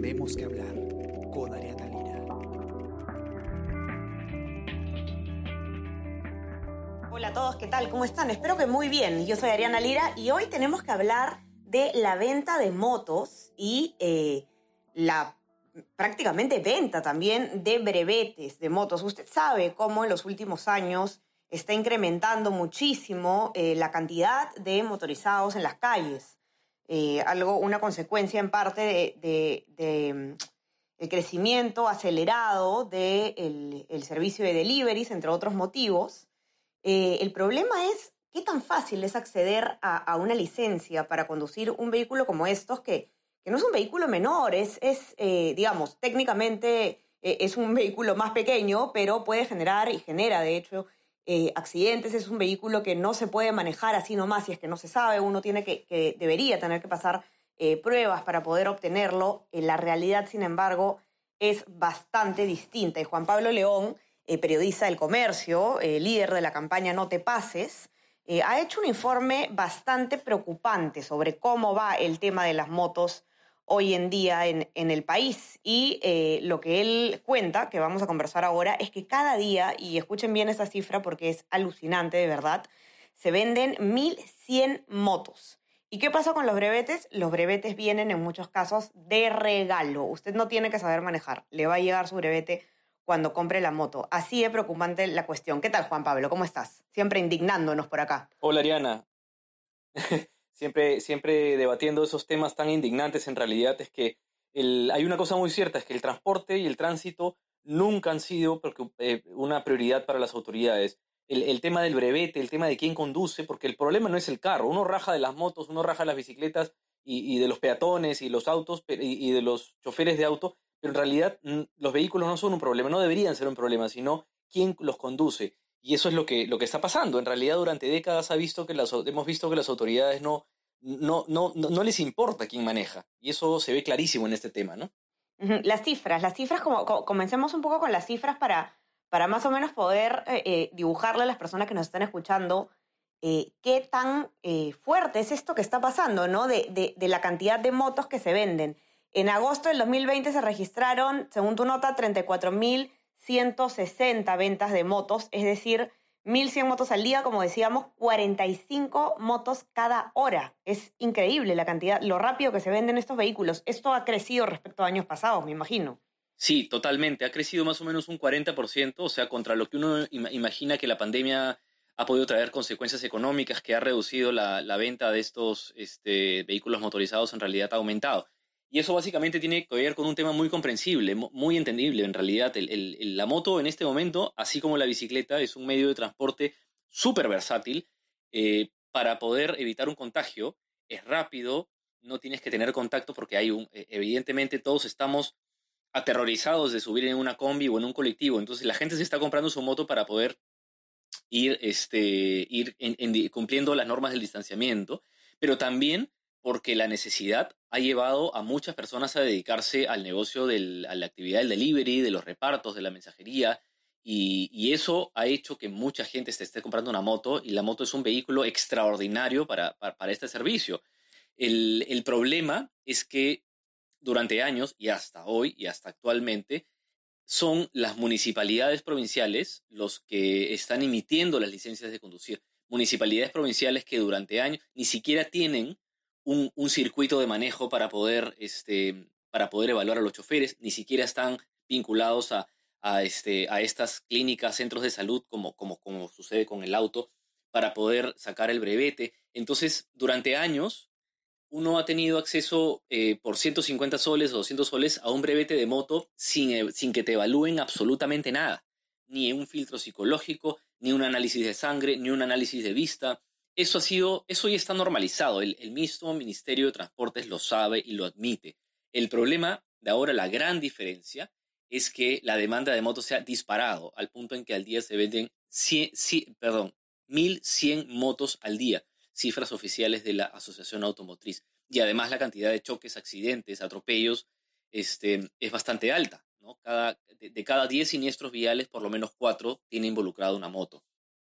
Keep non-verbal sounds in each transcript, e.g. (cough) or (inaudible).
Tenemos que hablar con Ariana Lira. Hola a todos, ¿qué tal? ¿Cómo están? Espero que muy bien. Yo soy Ariana Lira y hoy tenemos que hablar de la venta de motos y eh, la prácticamente venta también de brevetes de motos. Usted sabe cómo en los últimos años está incrementando muchísimo eh, la cantidad de motorizados en las calles. Eh, algo, una consecuencia en parte de, mm, el crecimiento acelerado del el servicio de deliveries, entre otros motivos. Eh, el problema es qué tan fácil es acceder a, una licencia para conducir un vehículo como estos, que, que no es un vehículo menor, es, es digamos, técnicamente es un vehículo más pequeño, pero puede generar y genera, de hecho, eh, accidentes, es un vehículo que no se puede manejar así nomás si es que no se sabe, uno tiene que, debería tener que pasar eh, pruebas para poder obtenerlo. Eh, la realidad, sin embargo, es bastante distinta. Y Juan Pablo León, periodista del comercio, líder de la campaña No te pases, ha hecho un informe bastante preocupante sobre cómo va el tema de las motos hoy en día en, el país. Y eh, lo que él cuenta, que vamos a conversar ahora, es que cada día, y escuchen bien esa cifra porque es alucinante de verdad, se venden 1.100 motos. ¿Y qué pasa con los brevetes? Los brevetes vienen en muchos casos de regalo. Usted no tiene que saber manejar. Le va a llegar su brevete cuando compre la moto. Así es preocupante la cuestión. ¿Qué tal, Juan Pablo? ¿Cómo estás? Siempre indignándonos por acá. Hola, Ariana. (laughs) siempre, siempre debatiendo esos temas tan indignantes, en realidad es que hay una cosa muy cierta, es que el transporte y el tránsito nunca han sido eh, una prioridad para las autoridades. El, tema del brevete, el tema de quién conduce, porque el problema no es el carro, uno raja de las motos, uno raja de las bicicletas y, de los peatones y los autos y, de los choferes de auto, pero en realidad los vehículos no son un problema, no deberían ser un problema, sino quién los conduce. Y eso es lo que, lo que está pasando. En realidad, durante décadas ha visto que las, hemos visto que las autoridades no, no, no, no, les importa quién maneja. Y eso se ve clarísimo en este tema, ¿no? Las cifras, las cifras, como, comencemos un poco con las cifras para, para más o menos poder eh, eh, dibujarle a las personas que nos están escuchando eh, qué tan fuerte es esto que está pasando, ¿no? De, de, de, la cantidad de motos que se venden. En agosto del 2020 se registraron, según tu nota, 34.000 160 ventas de motos, es decir, 1.100 motos al día, como decíamos, 45 motos cada hora. Es increíble la cantidad, lo rápido que se venden estos vehículos. Esto ha crecido respecto a años pasados, me imagino. Sí, totalmente. Ha crecido más o menos un 40%, o sea, contra lo que uno imagina que la pandemia ha podido traer consecuencias económicas, que ha reducido la, venta de estos este, vehículos motorizados, en realidad ha aumentado. Y eso básicamente tiene que ver con un tema muy comprensible, muy entendible en realidad. la moto en este momento, así como la bicicleta, es un medio de transporte súper versátil eh, para poder evitar un contagio. Es rápido, no tienes que tener contacto porque hay un, e, evidentemente todos estamos aterrorizados de subir en una combi o en un colectivo. Entonces la gente se está comprando su moto para poder ir, este, ir cumpliendo las normas del distanciamiento, pero también porque la necesidad ha llevado a muchas personas a dedicarse al negocio, de a la actividad del delivery, de los repartos, de la mensajería, y, eso ha hecho que mucha gente se esté comprando una moto y la moto es un vehículo extraordinario para, este servicio. El, el, problema es que durante años y hasta hoy y hasta actualmente son las municipalidades provinciales los que están emitiendo las licencias de conducir. Municipalidades provinciales que durante años ni siquiera tienen un, circuito de manejo para poder, este, para poder evaluar a los choferes, ni siquiera están vinculados a, a, este, a estas clínicas, centros de salud, como, como, como sucede con el auto, para poder sacar el brevete. Entonces, durante años, uno ha tenido acceso eh, por 150 soles o 200 soles a un brevete de moto sin, eh, sin que te evalúen absolutamente nada, ni un filtro psicológico, ni un análisis de sangre, ni un análisis de vista, eso ha sido, eso ya está normalizado. El, mismo Ministerio de Transportes lo sabe y lo admite. El problema de ahora, la gran diferencia, es que la demanda de motos se ha disparado al punto en que al día se venden 100, perdón, 1.100 motos al día, cifras oficiales de la Asociación Automotriz. Y además la cantidad de choques, accidentes, atropellos este, es bastante alta. ¿no? Cada, de, de cada 10 siniestros viales, por lo menos 4 tiene involucrado una moto.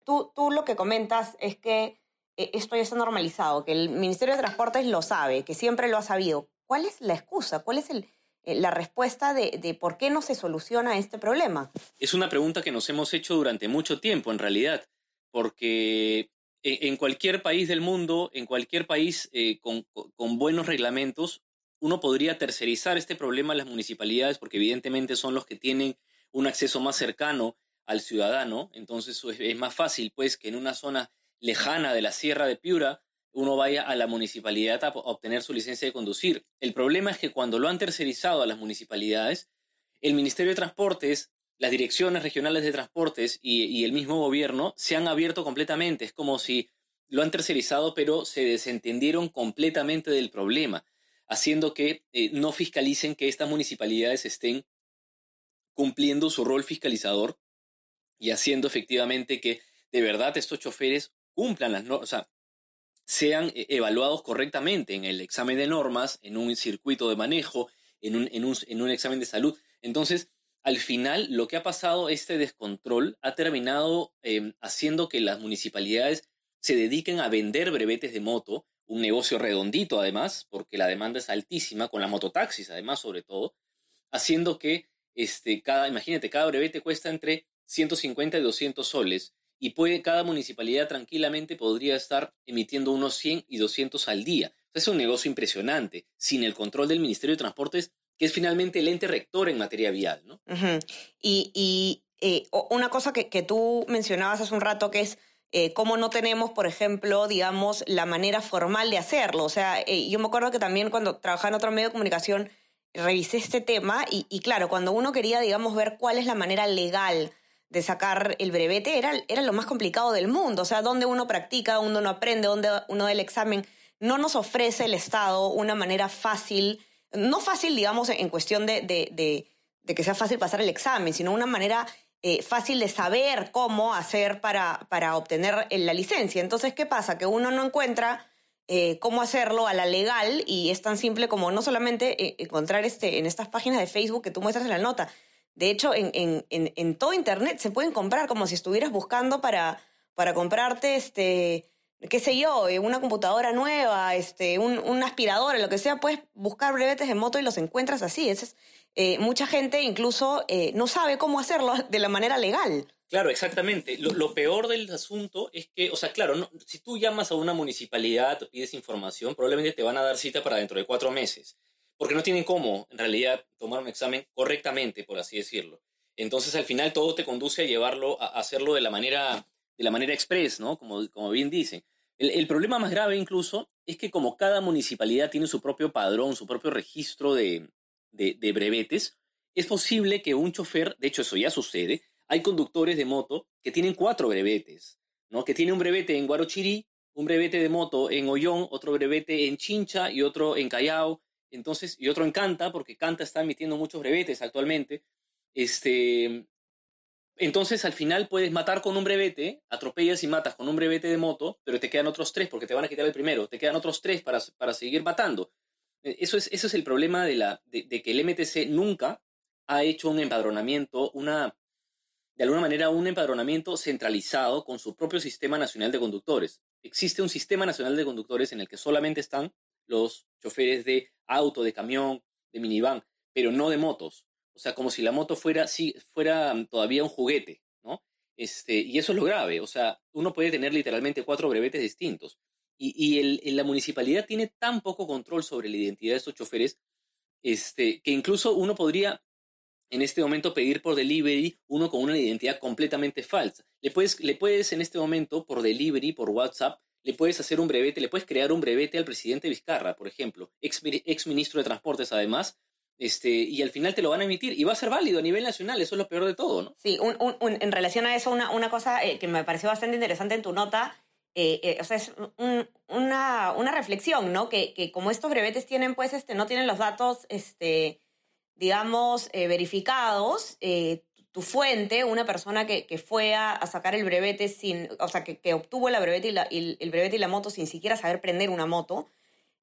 Tú, tú lo que comentas es que esto ya está normalizado, que el Ministerio de Transportes lo sabe, que siempre lo ha sabido. ¿Cuál es la excusa? ¿Cuál es el, la respuesta de, de, por qué no se soluciona este problema. Es una pregunta que nos hemos hecho durante mucho tiempo, en realidad, porque en cualquier país del mundo, en cualquier país eh, con, con, buenos reglamentos, uno podría tercerizar este problema a las municipalidades porque evidentemente son los que tienen un acceso más cercano al ciudadano, entonces es más fácil pues que en una zona lejana de la Sierra de Piura uno vaya a la municipalidad a obtener su licencia de conducir. El problema es que cuando lo han tercerizado a las municipalidades, el Ministerio de Transportes las direcciones regionales de transportes y, el mismo gobierno se han abierto completamente. Es como si lo han tercerizado, pero se desentendieron completamente del problema, haciendo que eh, no fiscalicen que estas municipalidades estén cumpliendo su rol fiscalizador y haciendo efectivamente que de verdad estos choferes cumplan las normas, o sea, sean eh, evaluados correctamente en el examen de normas, en un circuito de manejo, en un, en un, en un examen de salud. Entonces, al final lo que ha pasado, este descontrol, ha terminado em, haciendo que las municipalidades se dediquen a vender brevetes de moto, un negocio redondito además, porque la demanda es altísima, con las mototaxis además sobre todo, haciendo que este, cada, imagínate, cada brevete cuesta entre 150 y 200 soles y puede, cada municipalidad tranquilamente podría estar emitiendo unos 100 y 200 al día. es un negocio impresionante. Sin el control del Ministerio de Transportes que es finalmente el ente rector en materia vial. ¿no? Y, eh, una cosa que, tú mencionabas hace un rato que es eh, cómo no tenemos, por ejemplo, digamos, la manera formal de hacerlo. O sea, eh, yo me acuerdo que también cuando trabajaba en otro medio de comunicación revisé este tema y, claro, cuando uno quería, digamos, ver cuál es la manera legal de sacar el brevete, era, era lo más complicado del mundo. O sea, dónde uno practica, dónde uno aprende, dónde uno da el examen. No nos ofrece el Estado una manera fácil no fácil, digamos, en cuestión de, de, que sea fácil pasar el examen, sino una manera eh, fácil de saber cómo hacer para, para obtener la licencia. Entonces, ¿qué pasa? Que uno no encuentra eh, cómo hacerlo a la legal y es tan simple como no solamente eh, encontrar este, en estas páginas de Facebook que tú muestras en la nota. De hecho, en, todo Internet se pueden comprar como si estuvieras buscando para, para comprarte este, qué sé yo, eh, una computadora nueva, este, un, aspirador, lo que sea, puedes buscar brevetes de moto y los encuentras así. Es, eh, mucha gente incluso eh, no sabe cómo hacerlo (laughs) de la manera legal. Claro, exactamente. Lo, peor del asunto es que, o sea, claro, si tú llamas a una municipalidad, pides información, probablemente te van a dar cita para dentro de cuatro meses, porque no tienen cómo, en realidad, tomar un examen correctamente, por así decirlo. Entonces, al final, todo te conduce a llevarlo, a hacerlo de la manera de la manera express, ¿no? Como, como bien dicen. El, problema más grave incluso es que como cada municipalidad tiene su propio padrón, su propio registro de, de, brevetes, es posible que un chofer, de hecho eso ya sucede, hay conductores de moto que tienen cuatro brevetes, ¿no? Que tiene un brevete en Guarochirí, un brevete de moto en Ollón, otro brevete en Chincha y otro en Callao, entonces, y otro en Canta, porque Canta está emitiendo muchos brevetes actualmente. Este, entonces, al final puedes matar con un brevete, atropellas y matas con un brevete de moto, pero te quedan otros tres porque te van a quitar el primero, te quedan otros tres para, para seguir matando. E, eso es, eso es el problema de, la, de, que el MTC nunca ha hecho un empadronamiento, una, de alguna manera un empadronamiento centralizado con su propio sistema nacional de conductores. Existe un sistema nacional de conductores en el que solamente están los choferes de auto, de camión, de minivan, pero no de motos. O sea, como si la moto fuera, sí, fuera mm, todavía un juguete, ¿no? Este, y eso es lo grave. O sea, uno puede tener literalmente cuatro brevetes distintos. Y, y el, la municipalidad tiene tan poco control sobre la identidad de estos choferes este, que incluso uno podría en este momento pedir por delivery uno con una identidad completamente falsa. Le puedes, le puedes en este momento por delivery, por WhatsApp, le puedes hacer un brevete, le puedes crear un brevete al presidente Vizcarra, por ejemplo, ex, ex ministro de Transportes además, este, y al final te lo van a emitir y va a ser válido a nivel nacional, eso es lo peor de todo, ¿no? Sí, en relación a eso, una, una cosa eh, que me pareció bastante interesante en tu nota, eh, eh, o sea, es una, una, reflexión, ¿no? Que, que, como estos brevetes tienen, pues, este, no tienen los datos, este, digamos, verificados, tu fuente, una persona que, que fue a, sacar el brevete sin, o sea, que, que obtuvo la brevete y la, el brevete y la moto sin siquiera saber prender una moto,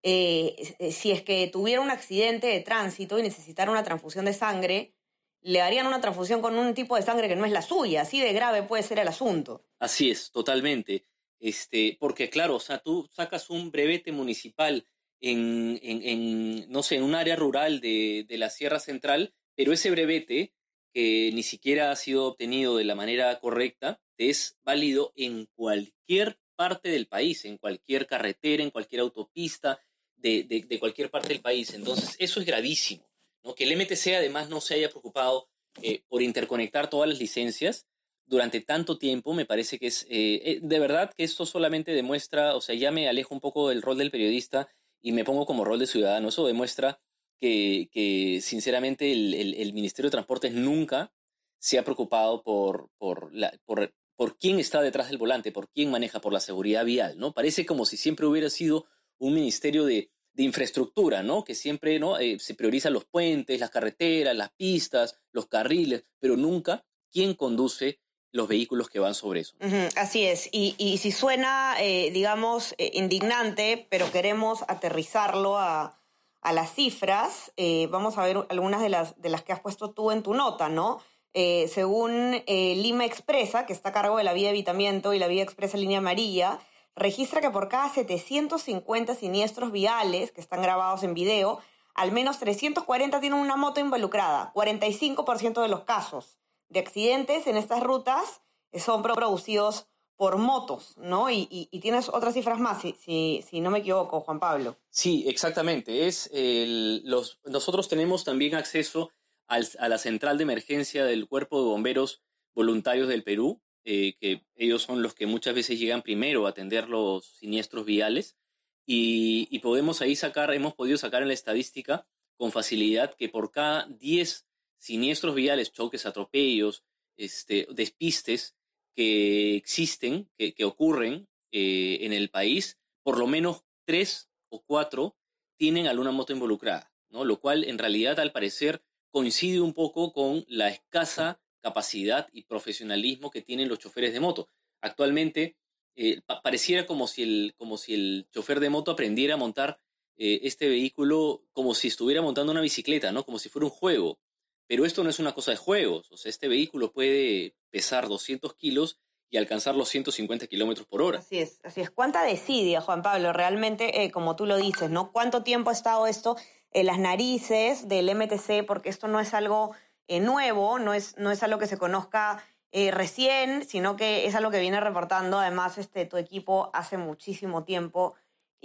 eh, si es que tuviera un accidente de tránsito y necesitara una transfusión de sangre, le harían una transfusión con un tipo de sangre que no es la suya, así de grave puede ser el asunto. Así es, totalmente. Este, porque claro, o sea, tú sacas un brevete municipal en, no sé, en un área rural de, de la Sierra Central, pero ese brevete, que ni siquiera ha sido obtenido de la manera correcta, es válido en cualquier parte del país, en cualquier carretera, en cualquier autopista de, de, cualquier parte del país. Entonces, eso es gravísimo. ¿no? Que el MTC además no se haya preocupado eh, por interconectar todas las licencias durante tanto tiempo, me parece que es, eh, eh, de verdad que esto solamente demuestra, o sea, ya me alejo un poco del rol del periodista y me pongo como rol de ciudadano. Eso demuestra que, que sinceramente, el, el, Ministerio de Transportes nunca se ha preocupado por, por, la, por, por quién está detrás del volante, por quién maneja, por la seguridad vial, ¿no? Parece como si siempre hubiera sido un ministerio de, de infraestructura, ¿no? Que siempre ¿no? Eh, se priorizan los puentes, las carreteras, las pistas, los carriles, pero nunca quién conduce los vehículos que van sobre eso. así es. Y, y si suena, eh, digamos, eh, indignante, pero queremos aterrizarlo a, a las cifras, eh, vamos a ver algunas de las, de las que has puesto tú en tu nota, ¿no? según Lima Expresa, que está a cargo de la vía de evitamiento y la vía expresa línea amarilla, registra que por cada 750 siniestros viales que están grabados en video, al menos 340 tienen una moto involucrada, 45% de los casos de accidentes en estas rutas son producidos por motos, ¿no? Y, tienes otras cifras más, si, si, no me equivoco, Juan Pablo. Sí, exactamente. Es los, nosotros tenemos también acceso a la central de emergencia del Cuerpo de Bomberos Voluntarios del Perú, eh, que ellos son los que muchas veces llegan primero a atender los siniestros viales. Y, y podemos ahí sacar, hemos podido sacar en la estadística con facilidad que por cada 10 siniestros viales, choques, atropellos, este, despistes que existen, que, ocurren eh, en el país, por lo menos tres o cuatro tienen alguna moto involucrada, ¿no? Lo cual en realidad al parecer coincide un poco con la escasa capacidad y profesionalismo que tienen los choferes de moto. Actualmente eh, pareciera como si, el, como si el chofer de moto aprendiera a montar eh, este vehículo como si estuviera montando una bicicleta, ¿no? Como si fuera un juego. Pero esto no es una cosa de juegos. O sea, este vehículo puede pesar 200 kilos y alcanzar los 150 kilómetros por hora. Así es, así es. ¿Cuánta desidia, Juan Pablo? Realmente, eh, como tú lo dices, ¿no? ¿Cuánto tiempo ha estado esto en las narices del MTC? Porque esto no es algo eh, nuevo, no es, no es algo que se conozca eh, recién, sino que es algo que viene reportando además este, tu equipo hace muchísimo tiempo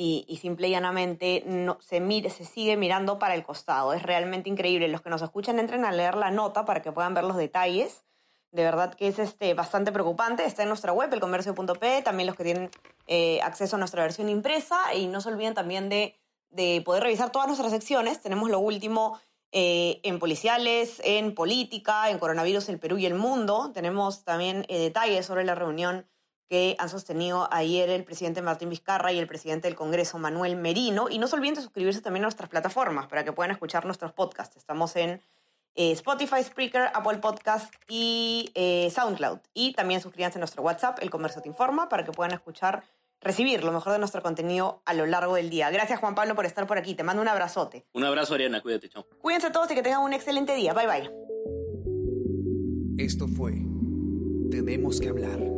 y, simple y llanamente se, se sigue mirando para el costado. Es realmente increíble. Los que nos escuchan entren a leer la nota para que puedan ver los detalles. De verdad que es este, bastante preocupante. Está en nuestra web, elcomercio.p, también los que tienen eh, acceso a nuestra versión impresa. Y no se olviden también de, de poder revisar todas nuestras secciones. Tenemos lo último eh, en policiales, en política, en coronavirus, el Perú y el mundo. Tenemos también eh, detalles sobre la reunión que han sostenido ayer el presidente Martín Vizcarra y el presidente del Congreso Manuel Merino. Y no se olviden de suscribirse también a nuestras plataformas para que puedan escuchar nuestros podcasts. Estamos en eh, Spotify, Spreaker, Apple Podcast y eh, SoundCloud. Y también suscríbanse a nuestro WhatsApp, El Comercio Te Informa, para que puedan escuchar, recibir lo mejor de nuestro contenido a lo largo del día. Gracias Juan Pablo por estar por aquí. Te mando un abrazote. Un abrazo Ariana, cuídate, chao. Cuídense todos y que tengan un excelente día. Bye bye. Esto fue Tenemos que hablar